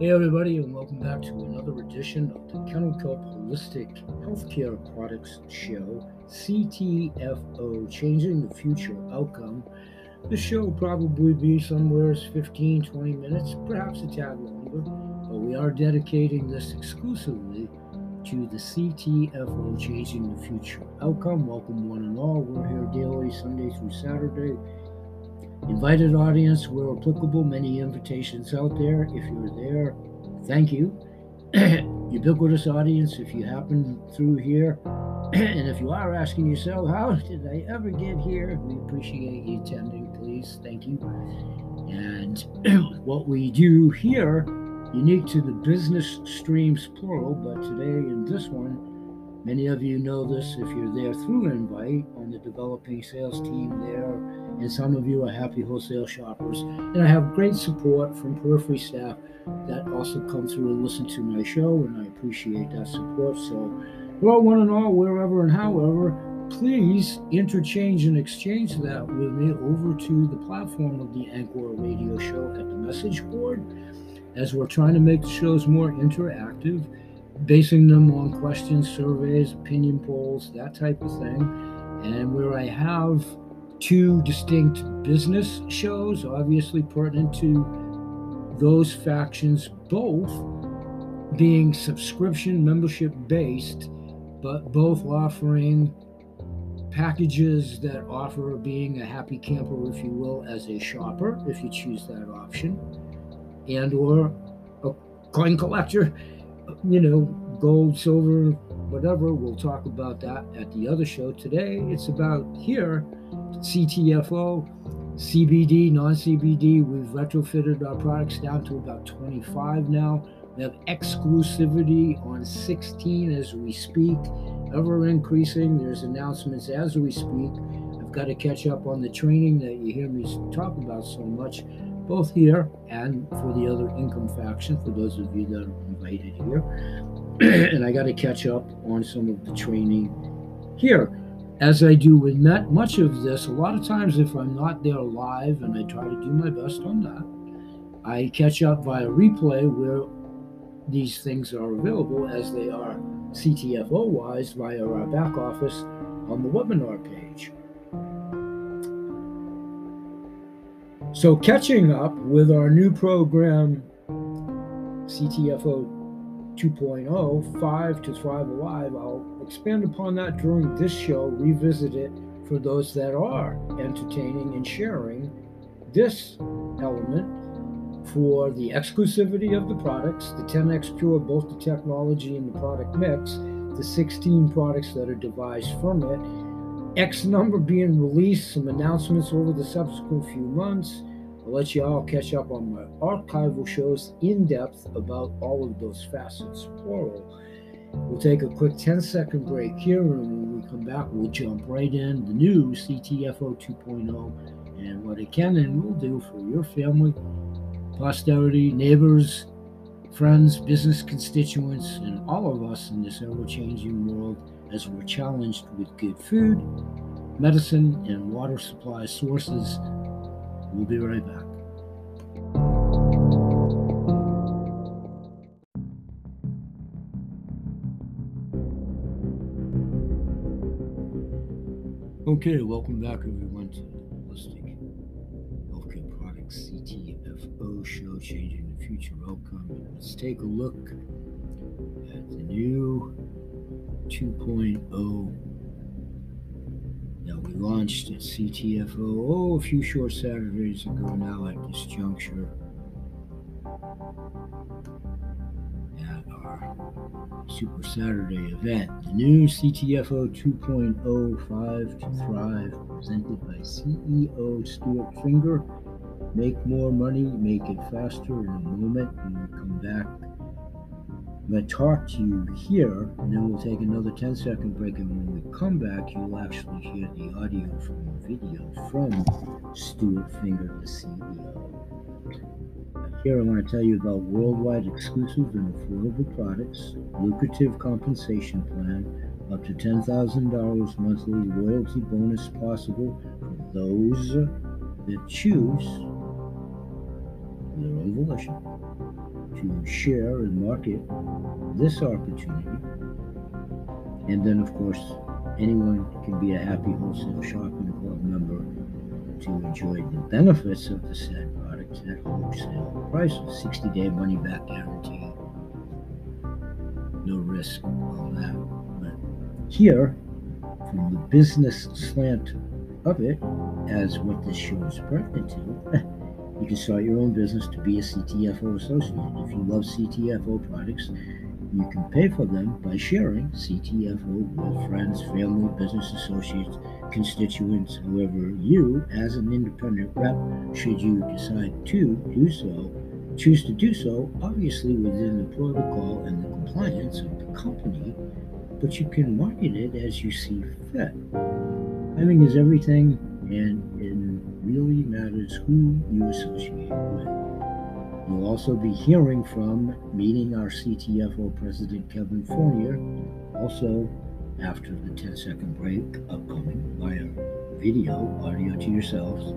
Hey, everybody, and welcome back to another edition of the Kennel Kelp Holistic Healthcare Products Show, CTFO, Changing the Future Outcome. The show will probably be somewhere 15, 20 minutes, perhaps a tad longer, but we are dedicating this exclusively to the CTFO, Changing the Future Outcome. Welcome, one and all. We're here daily, Sunday through Saturday. Invited audience where applicable, many invitations out there. If you're there, thank you. Ubiquitous audience, if you happen through here, and if you are asking yourself, how did I ever get here? We appreciate you attending, please. Thank you. And what we do here, unique to the business streams plural, but today in this one, Many of you know this if you're there through Invite on the developing sales team there, and some of you are happy wholesale shoppers. And I have great support from periphery staff that also come through and listen to my show, and I appreciate that support. So, well, one and all, wherever and however, please interchange and exchange that with me over to the platform of the Anchor Radio Show at the message board as we're trying to make the shows more interactive basing them on questions, surveys, opinion polls, that type of thing. And where I have two distinct business shows, obviously pertinent to those factions, both being subscription membership based, but both offering packages that offer being a happy camper, if you will, as a shopper, if you choose that option, and or a coin collector you know, gold, silver, whatever. We'll talk about that at the other show. Today, it's about here CTFO, CBD, non CBD. We've retrofitted our products down to about 25 now. We have exclusivity on 16 as we speak, ever increasing. There's announcements as we speak. I've got to catch up on the training that you hear me talk about so much both here and for the other income faction, for those of you that are invited here. and I got to catch up on some of the training here. As I do with much of this, a lot of times if I'm not there live, and I try to do my best on that, I catch up via replay where these things are available as they are CTFO wise via our back office on the webinar page. So, catching up with our new program, CTFO 2.0, 5 to Thrive Alive, I'll expand upon that during this show, revisit it for those that are entertaining and sharing this element for the exclusivity of the products, the 10x Pure, both the technology and the product mix, the 16 products that are devised from it X number being released, some announcements over the subsequent few months. I'll let you all catch up on my archival shows in depth about all of those facets, plural. We'll take a quick 10 second break here, and when we come back, we'll jump right in the new CTFO 2.0 and what it can and will do for your family, posterity, neighbors, friends, business constituents, and all of us in this ever changing world as we're challenged with good food, medicine, and water supply sources. We'll be right back. Okay, welcome back everyone to Holistic Healthcare Products CTFO show, Changing the Future Outcome. Let's take a look at the new 2.0 that we launched at CTFO oh, a few short Saturdays ago now at this juncture at our Super Saturday event. The new CTFO 2.05 to Thrive presented by CEO Stuart Finger. Make more money, make it faster in a moment when we come back going to talk to you here, and then we'll take another 10 second break. And when we come back, you'll actually hear the audio from the video from Stuart Finger, the CEO. Here, I want to tell you about worldwide exclusive and affordable products, lucrative compensation plan, up to $10,000 monthly loyalty bonus possible for those that choose their own volition to share and market this opportunity. And then, of course, anyone can be a happy wholesale shopping club member to enjoy the benefits of the said products at wholesale prices 60 day money back guarantee. No risk, all that. But here, from the business slant of it, as what this show is pertinent to, you can start your own business to be a CTFO associate. If you love CTFO products, you can pay for them by sharing CTFO with friends, family, business associates, constituents, however, you, as an independent rep, should you decide to do so, choose to do so, obviously within the protocol and the compliance of the company, but you can market it as you see fit. Timing is everything, and really matters who you associate with. You'll also be hearing from meeting our CTFO President Kevin Fournier, also after the 10 second break upcoming via video, audio to yourselves.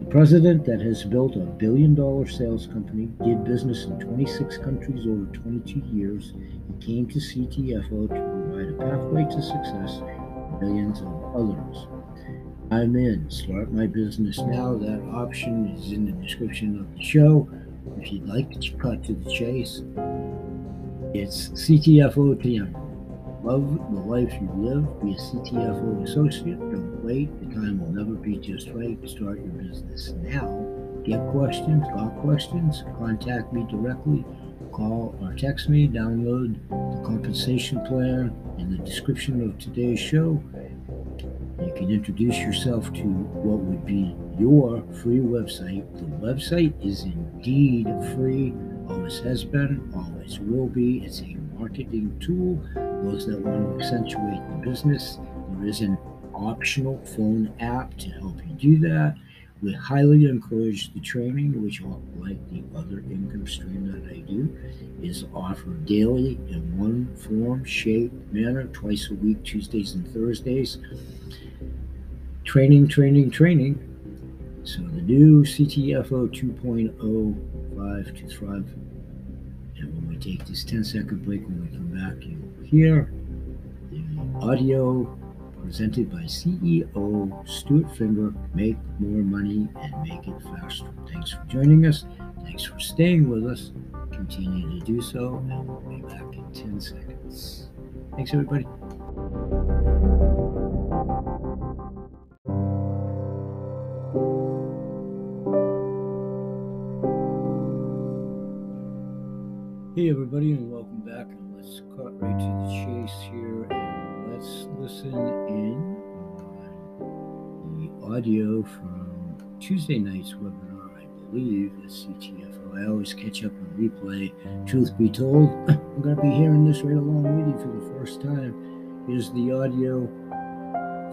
The president that has built a billion dollar sales company, did business in 26 countries over 22 years, he came to CTFO to provide a pathway to success for millions of others. I'm in. Start my business now. That option is in the description of the show. If you'd like to cut to the chase, it's CTFO TM. Love the life you live. Be a CTFO associate. Don't wait. The time will never be just right. Start your business now. Get questions, got questions, contact me directly. Call or text me. Download the compensation plan in the description of today's show. You can introduce yourself to what would be your free website. The website is indeed free, always has been, always will be. It's a marketing tool. Those that want to accentuate the business, there is an optional phone app to help you do that. We highly encourage the training, which, like the other income stream that I do, is offered daily in one form, shape, manner, twice a week, Tuesdays and Thursdays training, training, training. So the new CTFO 2.05 to thrive. And when we take this 10 second break, when we come back, you will hear the audio presented by CEO Stuart Finger. Make more money and make it faster. Thanks for joining us. Thanks for staying with us. Continue to do so, and we'll be back in 10 seconds. Thanks, everybody. Hey, everybody, and welcome back. Audio from Tuesday night's webinar. I believe at CTFO. I always catch up and replay. Truth be told, I'm going to be hearing this right along with you for the first time. Here's the audio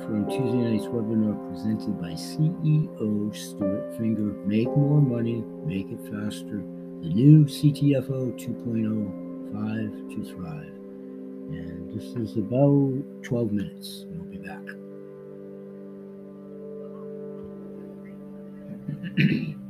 from Tuesday night's webinar presented by CEO Stuart Finger. Make more money, make it faster the new CTFO 2.05 to Thrive. And this is about 12 minutes. We'll be back. mm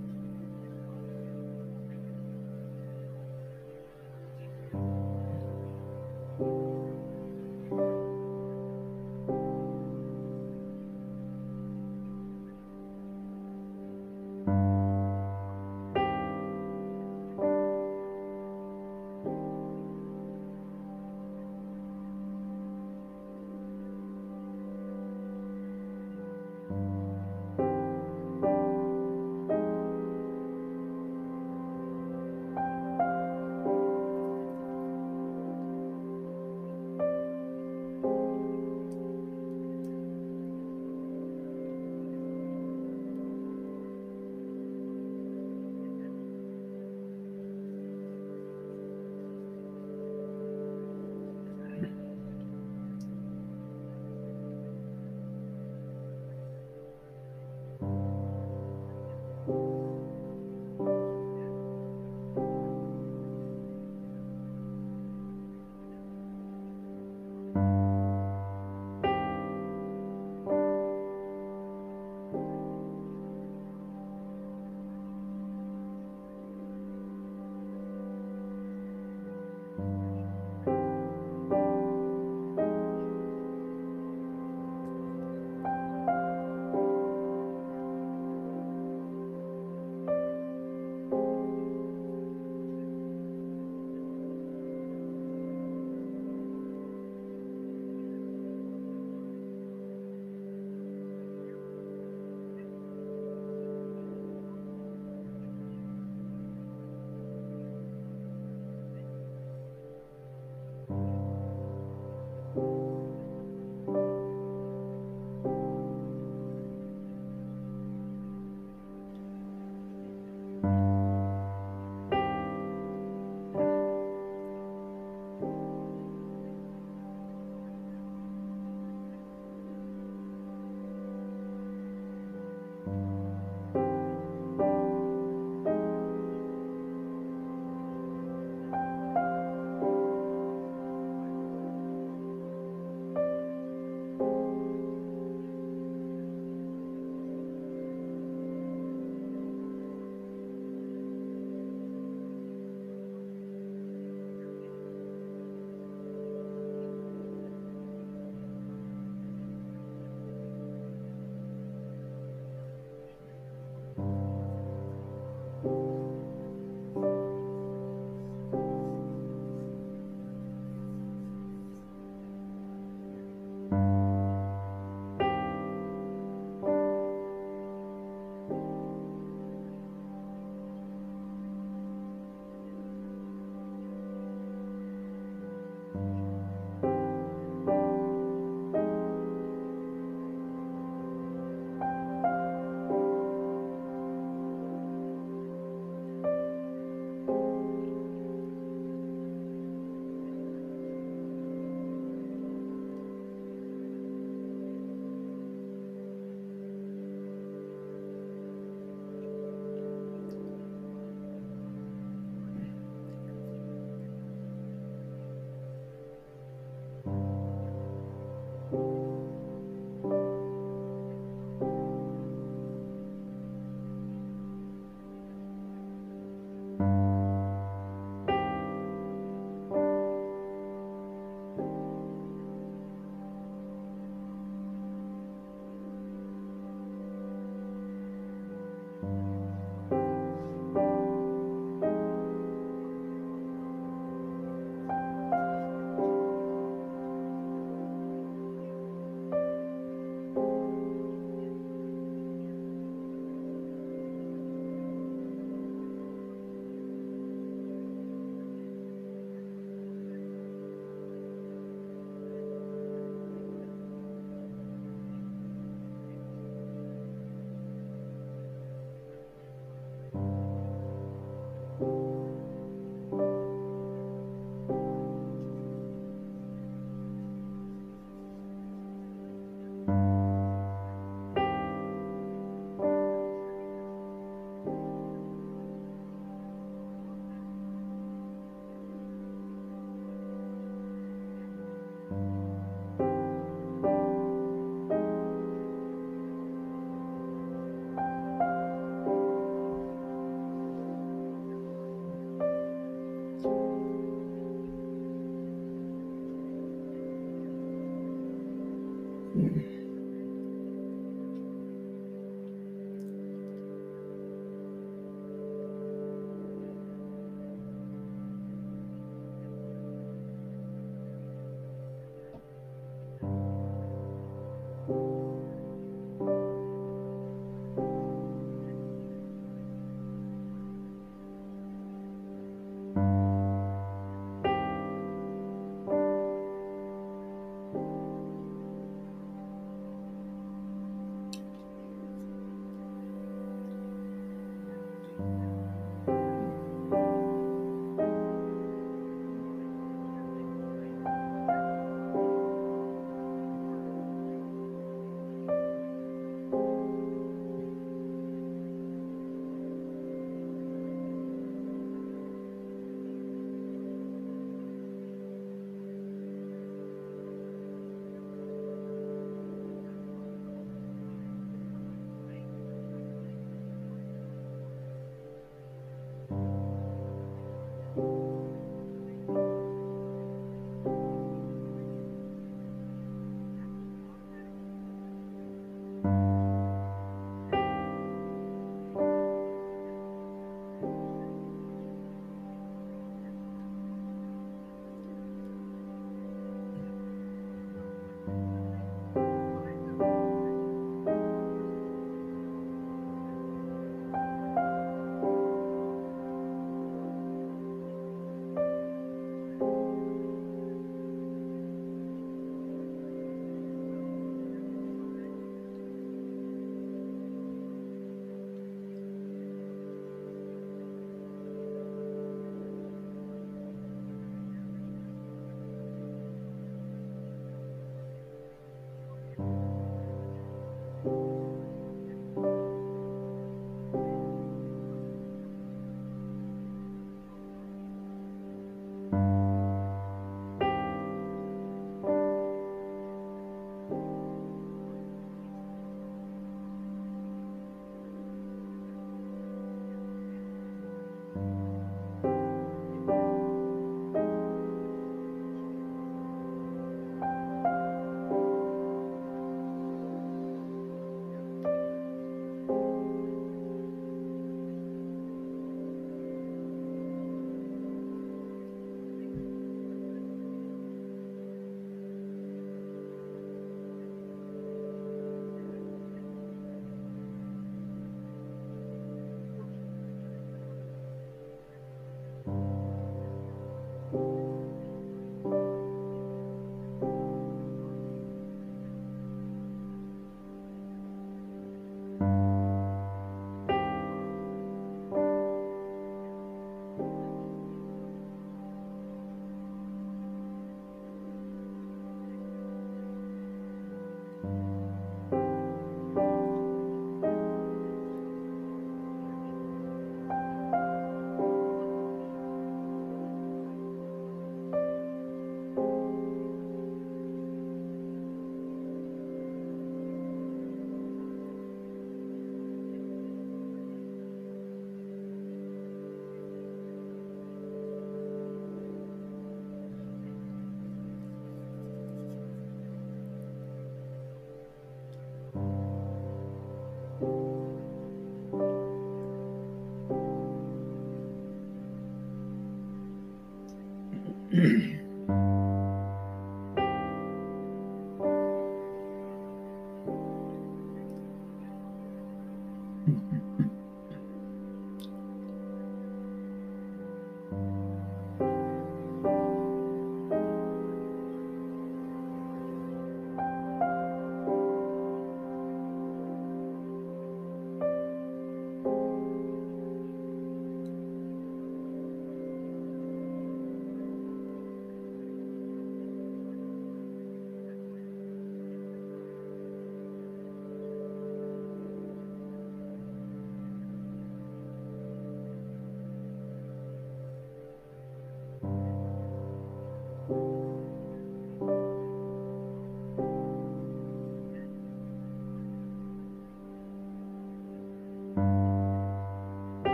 Mm-hmm.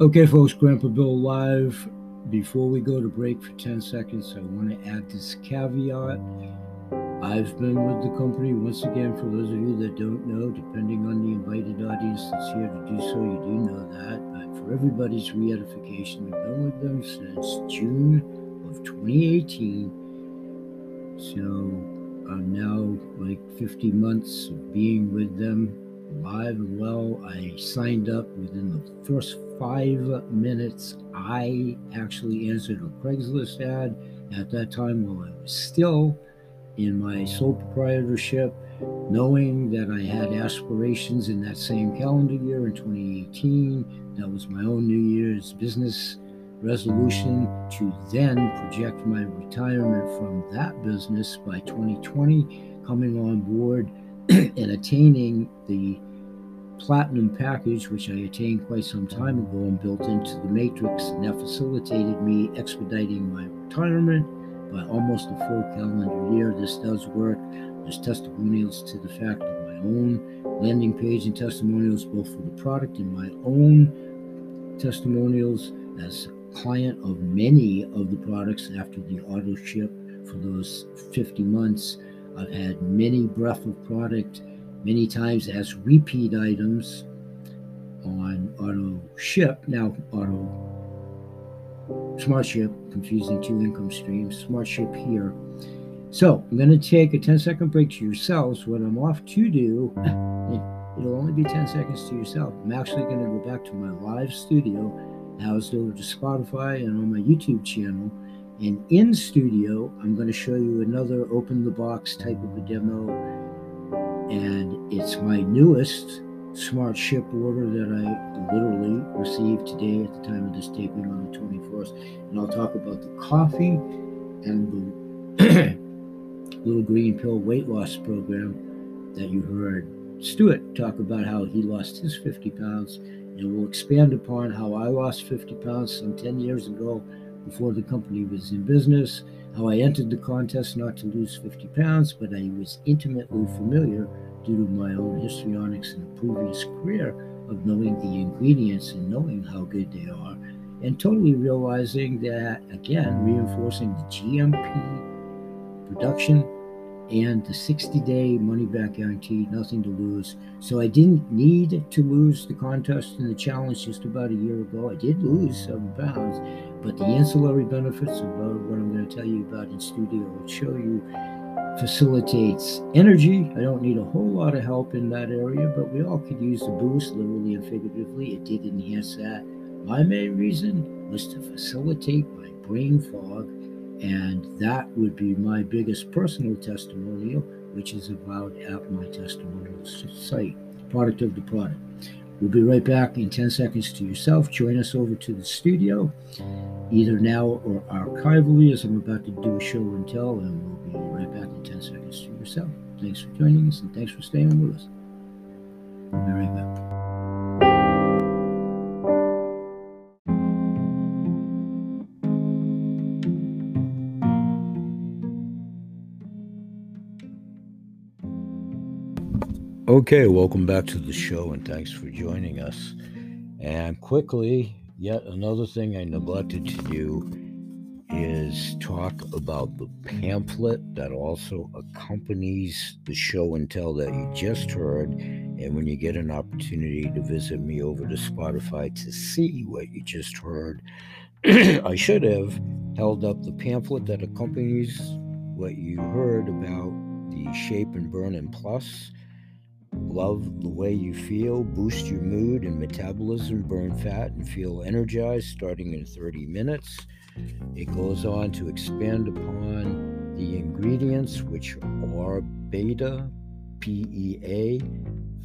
Okay, folks, Grandpa Bill live. Before we go to break for 10 seconds, I want to add this caveat. I've been with the company once again. For those of you that don't know, depending on the invited audience that's here to do so, you do know that. But for everybody's re-edification, we've been with them since June of 2018. So I'm now like 50 months of being with them live and well. I signed up within the first five minutes. I actually answered a Craigslist ad at that time while I was still in my sole proprietorship, knowing that I had aspirations in that same calendar year in 2018. That was my own New Year's business resolution to then project my retirement from that business by 2020, coming on board and attaining the platinum package, which I attained quite some time ago and built into the matrix, and that facilitated me expediting my retirement by almost a full calendar year. This does work. There's testimonials to the fact of my own landing page and testimonials, both for the product and my own testimonials as client of many of the products after the auto ship for those 50 months. I've had many breath of product many times as repeat items on auto ship. Now, auto smart ship, confusing two income streams, smart ship here. So I'm going to take a 10 second break to yourselves. What I'm off to do, it'll only be 10 seconds to yourself. I'm actually going to go back to my live studio, housed over to Spotify and on my YouTube channel. And in studio, I'm going to show you another open the box type of a demo and it's my newest smart ship order that I literally received today at the time of this taping on the 21st. And I'll talk about the coffee and the little green pill weight loss program that you heard Stuart talk about how he lost his 50 pounds. And we'll expand upon how I lost 50 pounds some 10 years ago before the company was in business how I entered the contest not to lose 50 pounds, but I was intimately familiar due to my own histrionics in previous career of knowing the ingredients and knowing how good they are, and totally realizing that, again, reinforcing the GMP production and the 60 day money back guarantee, nothing to lose. So I didn't need to lose the contest and the challenge just about a year ago. I did lose seven pounds, but the ancillary benefits of uh, what I'm going to tell you about in studio show you facilitates energy. I don't need a whole lot of help in that area, but we all could use the boost, literally and figuratively. It did enhance that. My main reason was to facilitate my brain fog and that would be my biggest personal testimonial, which is about at my testimonial site, product of the product. We'll be right back in 10 seconds to yourself. Join us over to the studio, either now or archivally, as I'm about to do a show and tell, and we'll be right back in 10 seconds to yourself. Thanks for joining us and thanks for staying with us. We'll be right back. Okay, welcome back to the show and thanks for joining us. And quickly, yet another thing I neglected to do is talk about the pamphlet that also accompanies the show and tell that you just heard. And when you get an opportunity to visit me over to Spotify to see what you just heard, I should have held up the pamphlet that accompanies what you heard about the Shape and Burn and Plus Love the way you feel, boost your mood and metabolism, burn fat, and feel energized starting in 30 minutes. It goes on to expand upon the ingredients, which are beta PEA,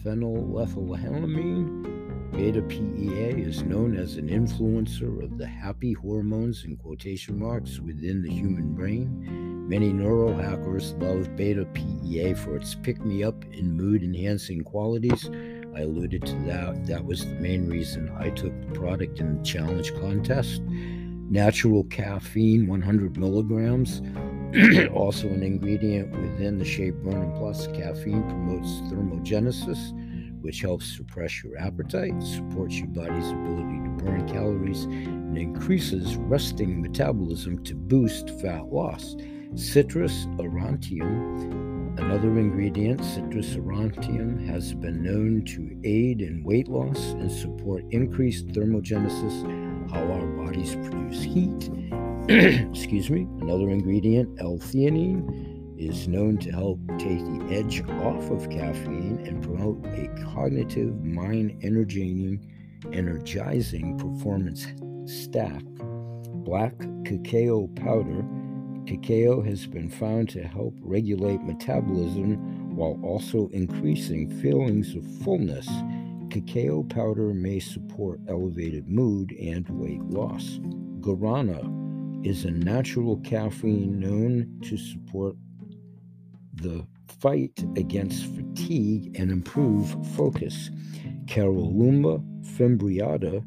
phenylethylamine. Beta PEA is known as an influencer of the happy hormones in quotation marks within the human brain. Many neurohackers love beta PEA for its pick me up and mood enhancing qualities. I alluded to that. That was the main reason I took the product in the challenge contest. Natural caffeine, 100 milligrams, also an ingredient within the Shape Burn Plus. Caffeine promotes thermogenesis, which helps suppress your appetite, supports your body's ability to burn calories, and increases resting metabolism to boost fat loss. Citrus aurantium, another ingredient, citrus aurantium, has been known to aid in weight loss and support increased thermogenesis, how our bodies produce heat. Excuse me, another ingredient, L-theanine is known to help take the edge off of caffeine and promote a cognitive, mind energizing, energizing performance stack. Black cacao powder. Cacao has been found to help regulate metabolism while also increasing feelings of fullness. Cacao powder may support elevated mood and weight loss. Guarana is a natural caffeine known to support the fight against fatigue and improve focus. Caralluma fimbriata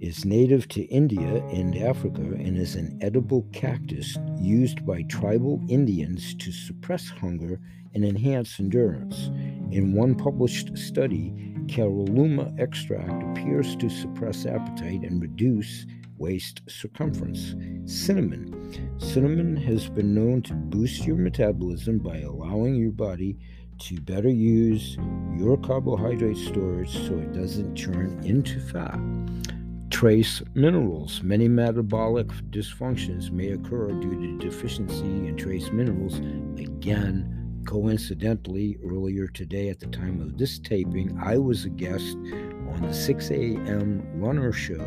is native to India and Africa and is an edible cactus used by tribal Indians to suppress hunger and enhance endurance. In one published study, Caralluma extract appears to suppress appetite and reduce waist circumference. Cinnamon. Cinnamon has been known to boost your metabolism by allowing your body to better use your carbohydrate storage so it doesn't turn into fat. Trace minerals. Many metabolic dysfunctions may occur due to deficiency in trace minerals. Again, coincidentally, earlier today at the time of this taping, I was a guest on the 6 a.m. runner show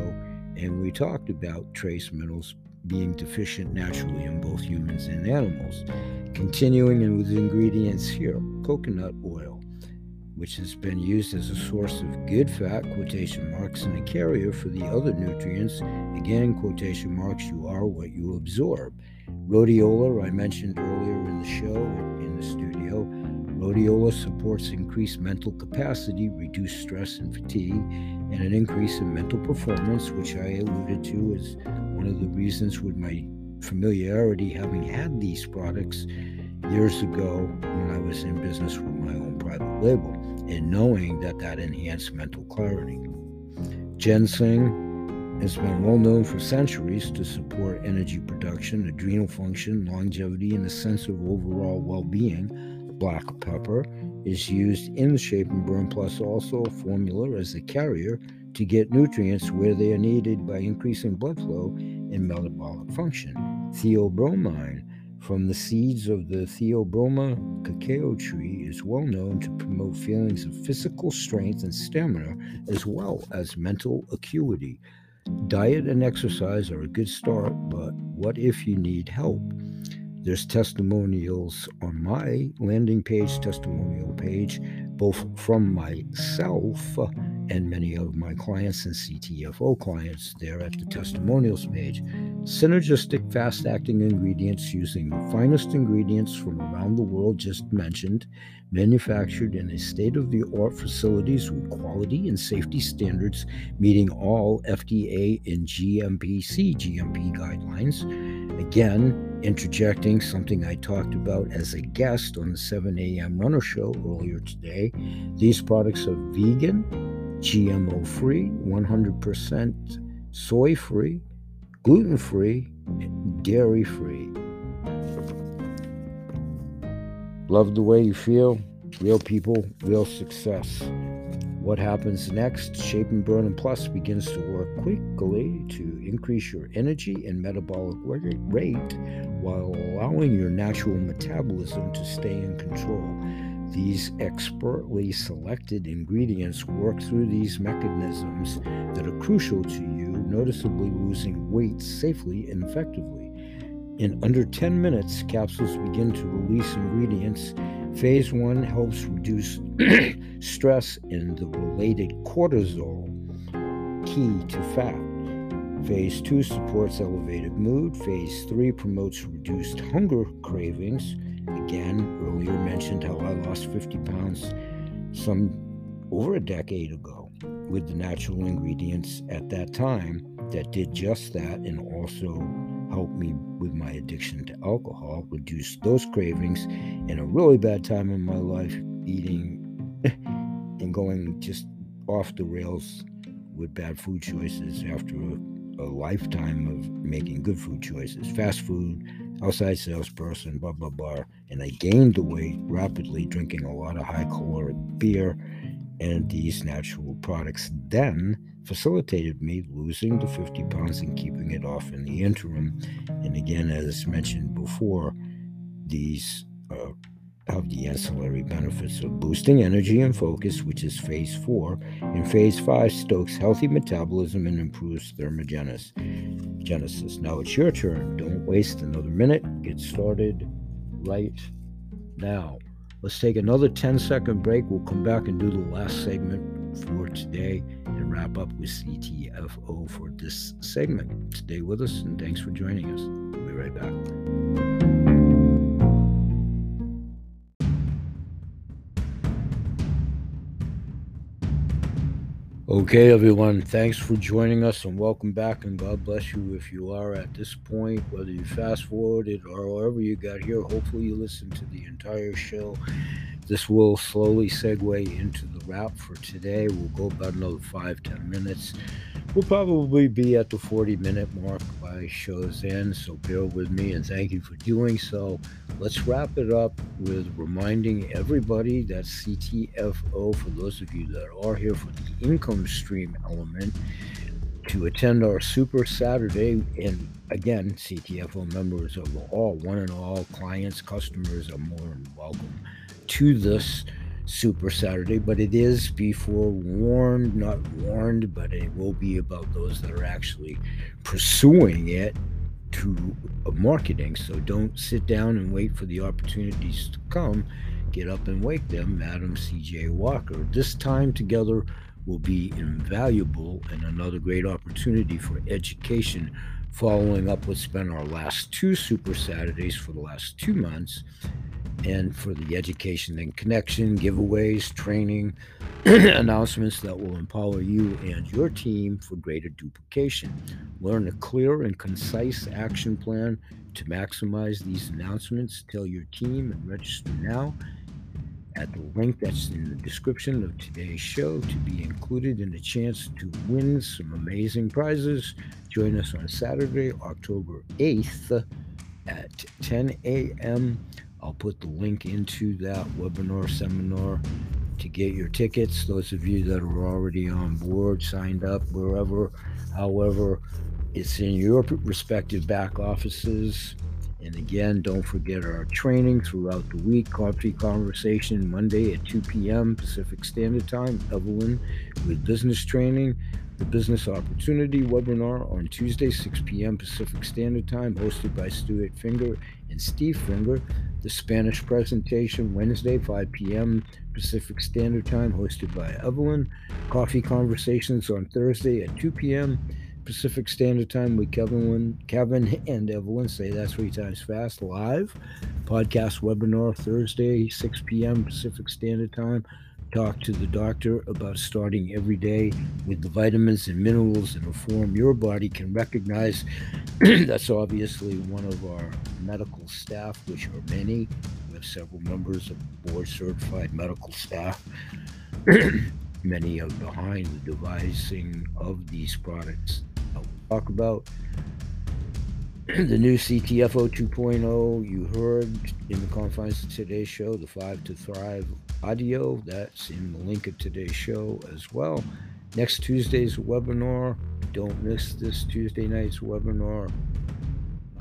and we talked about trace minerals being deficient naturally in both humans and animals. Continuing with ingredients here coconut oil, which has been used as a source of good fat, quotation marks, and a carrier for the other nutrients. Again, quotation marks, you are what you absorb. Rhodiola, I mentioned earlier in the show, in the studio. Rhodiola supports increased mental capacity, reduced stress and fatigue, and an increase in mental performance, which I alluded to as one of the reasons with my familiarity having had these products years ago when I was in business with my own private label and knowing that that enhanced mental clarity. Ginseng has been well known for centuries to support energy production, adrenal function, longevity, and a sense of overall well being. Black pepper is used in the Shape and Burn Plus also formula as a carrier to get nutrients where they are needed by increasing blood flow and metabolic function. Theobromine from the seeds of the Theobroma cacao tree is well known to promote feelings of physical strength and stamina as well as mental acuity. Diet and exercise are a good start, but what if you need help? There's testimonials on my landing page, testimonial page, both from myself and many of my clients and CTFO clients there at the testimonials page. Synergistic fast acting ingredients using the finest ingredients from around the world, just mentioned, manufactured in a state of the art facilities with quality and safety standards meeting all FDA and GMP GMP guidelines. Again, interjecting something I talked about as a guest on the 7 a.m. Runner Show earlier today. These products are vegan, GMO free, 100% soy free, gluten free, dairy free. Love the way you feel. Real people, real success. What happens next? Shape and Burn and Plus begins to work quickly to increase your energy and metabolic rate while allowing your natural metabolism to stay in control. These expertly selected ingredients work through these mechanisms that are crucial to you noticeably losing weight safely and effectively. In under 10 minutes, capsules begin to release ingredients. Phase 1 helps reduce stress and the related cortisol, key to fat. Phase 2 supports elevated mood. Phase 3 promotes reduced hunger cravings. Again, earlier mentioned how I lost 50 pounds some over a decade ago with the natural ingredients at that time that did just that and also helped me with my addiction to alcohol, reduce those cravings in a really bad time in my life, eating and going just off the rails with bad food choices after a, a lifetime of making good food choices. Fast food, outside salesperson, blah, blah, blah. And I gained the weight rapidly, drinking a lot of high caloric beer and these natural products. Then facilitated me losing the 50 pounds and keeping it off in the interim. And again, as mentioned before, these uh, have the ancillary benefits of boosting energy and focus, which is phase four. In phase five, stokes healthy metabolism and improves thermogenesis. Genesis. Now it's your turn. Don't waste another minute. Get started right now. Let's take another 10 second break. We'll come back and do the last segment for today and wrap up with CTFO for this segment. Stay with us and thanks for joining us. We'll be right back. Okay, everyone, thanks for joining us and welcome back. And God bless you if you are at this point, whether you fast forwarded or however you got here. Hopefully, you listened to the entire show. This will slowly segue into the wrap for today. We'll go about another five, ten minutes. We'll probably be at the 40 minute mark by show's end, so bear with me and thank you for doing so. Let's wrap it up with reminding everybody that CTFO, for those of you that are here for the income stream element, to attend our Super Saturday. And again, CTFO members of all, one and all clients, customers are more than welcome to this Super Saturday, but it is before warned, not warned, but it will be about those that are actually pursuing it to marketing. So don't sit down and wait for the opportunities to come. Get up and wake them, Madam C.J. Walker. This time together will be invaluable and another great opportunity for education following up what's been our last two Super Saturdays for the last two months and for the education and connection, giveaways, training, announcements that will empower you and your team for greater duplication. Learn a clear and concise action plan to maximize these announcements. Tell your team and register now at the link that's in the description of today's show to be included in the chance to win some amazing prizes. Join us on Saturday, October 8th at 10 a.m. I'll put the link into that webinar seminar to get your tickets. Those of you that are already on board, signed up, wherever, however, it's in your respective back offices. And again, don't forget our training throughout the week. Coffee Conversation Monday at 2 p.m. Pacific Standard Time. Evelyn with business training. The Business Opportunity webinar on Tuesday, 6 p.m. Pacific Standard Time, hosted by Stuart Finger and Steve Finger. The Spanish presentation Wednesday, 5 p.m. Pacific Standard Time, hosted by Evelyn. Coffee Conversations on Thursday at 2 p.m. Pacific Standard Time with Kevin, Kevin and Evelyn. Say that three times fast. Live podcast webinar Thursday, 6 p.m. Pacific Standard Time talk to the doctor about starting every day with the vitamins and minerals in a form your body can recognize. That's obviously one of our medical staff, which are many. We have several members of board certified medical staff. many are behind the devising of these products. I'll talk about the new CTFO 2.0 you heard in the confines of today's show, the Five to Thrive audio. That's in the link of today's show as well. Next Tuesday's webinar. Don't miss this Tuesday night's webinar.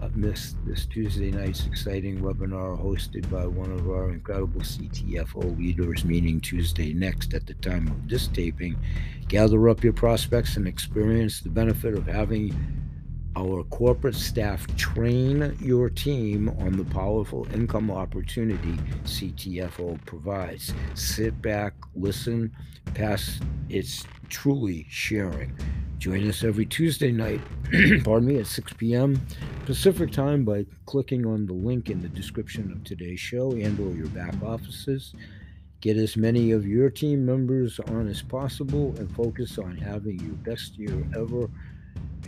Uh, miss this Tuesday night's exciting webinar hosted by one of our incredible CTFO leaders, meaning Tuesday next at the time of this taping. Gather up your prospects and experience the benefit of having our corporate staff train your team on the powerful income opportunity CTFO provides. Sit back, listen, pass. It's truly sharing. Join us every Tuesday night, pardon me, at 6 p.m. Pacific time by clicking on the link in the description of today's show and or your back offices. Get as many of your team members on as possible and focus on having your best year ever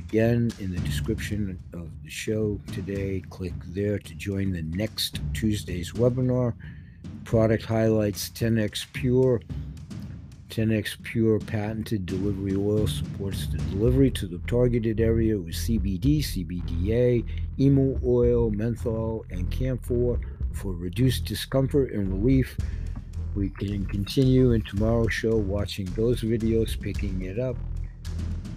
Again, in the description of the show today, click there to join the next Tuesday's webinar. Product highlights 10x Pure 10x Pure patented delivery oil supports the delivery to the targeted area with CBD, CBDA, emu oil, menthol, and camphor for reduced discomfort and relief. We can continue in tomorrow's show watching those videos, picking it up,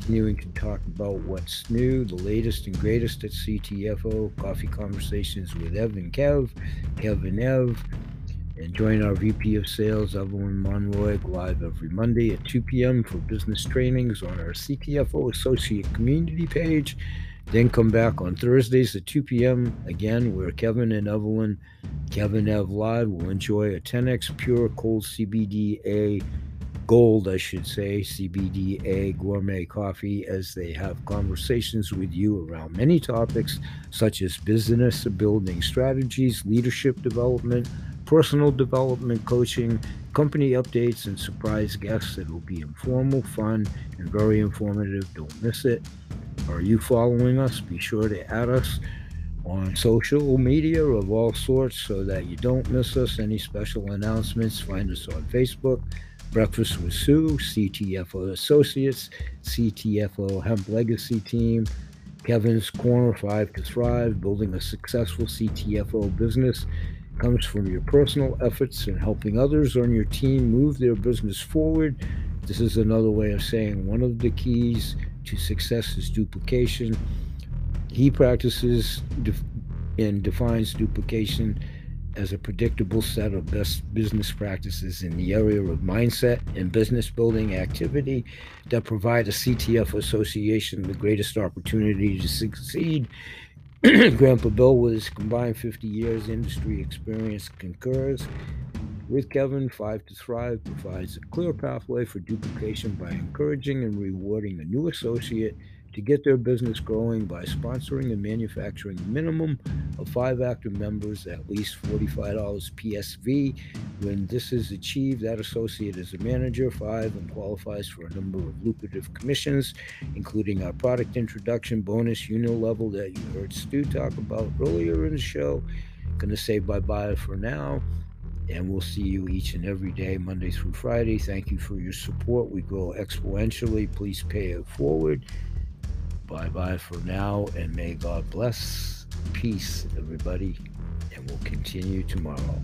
continuing to talk about what's new, the latest and greatest at CTFO, coffee conversations with Ev and Kev, Kev and Ev, and join our VP of Sales, Evelyn Monroy, live every Monday at 2 p.m. for business trainings on our CTFO Associate Community page. Then come back on Thursdays at 2 p.m. again, where Kevin and Evelyn, Kevin Ev Live, will enjoy a 10x pure cold CBDA gold, I should say, CBDA gourmet coffee as they have conversations with you around many topics such as business building strategies, leadership development, personal development coaching, company updates, and surprise guests. It will be informal, fun, and very informative. Don't miss it. Are you following us? Be sure to add us on social media of all sorts so that you don't miss us. Any special announcements, find us on Facebook. Breakfast with Sue, CTFO Associates, CTFO Hemp Legacy Team, Kevin's Corner 5 to Thrive, building a successful CTFO business comes from your personal efforts in helping others on your team move their business forward. This is another way of saying one of the keys to success is duplication. He practices and defines duplication as a predictable set of best business practices in the area of mindset and business building activity that provide a CTF association the greatest opportunity to succeed Grandpa Bill, with his combined 50 years industry experience, concurs with Kevin. Five to Thrive provides a clear pathway for duplication by encouraging and rewarding a new associate to get their business growing by sponsoring and manufacturing a minimum of five active members at least $45 PSV. When this is achieved, that associate is a manager, five, and qualifies for a number of lucrative commissions, including our product introduction bonus unit level that you heard Stu talk about earlier in the show. Going to say bye bye for now and we'll see you each and every day, Monday through Friday. Thank you for your support. We grow exponentially. Please pay it forward. Bye bye for now, and may God bless. Peace, everybody, and we'll continue tomorrow.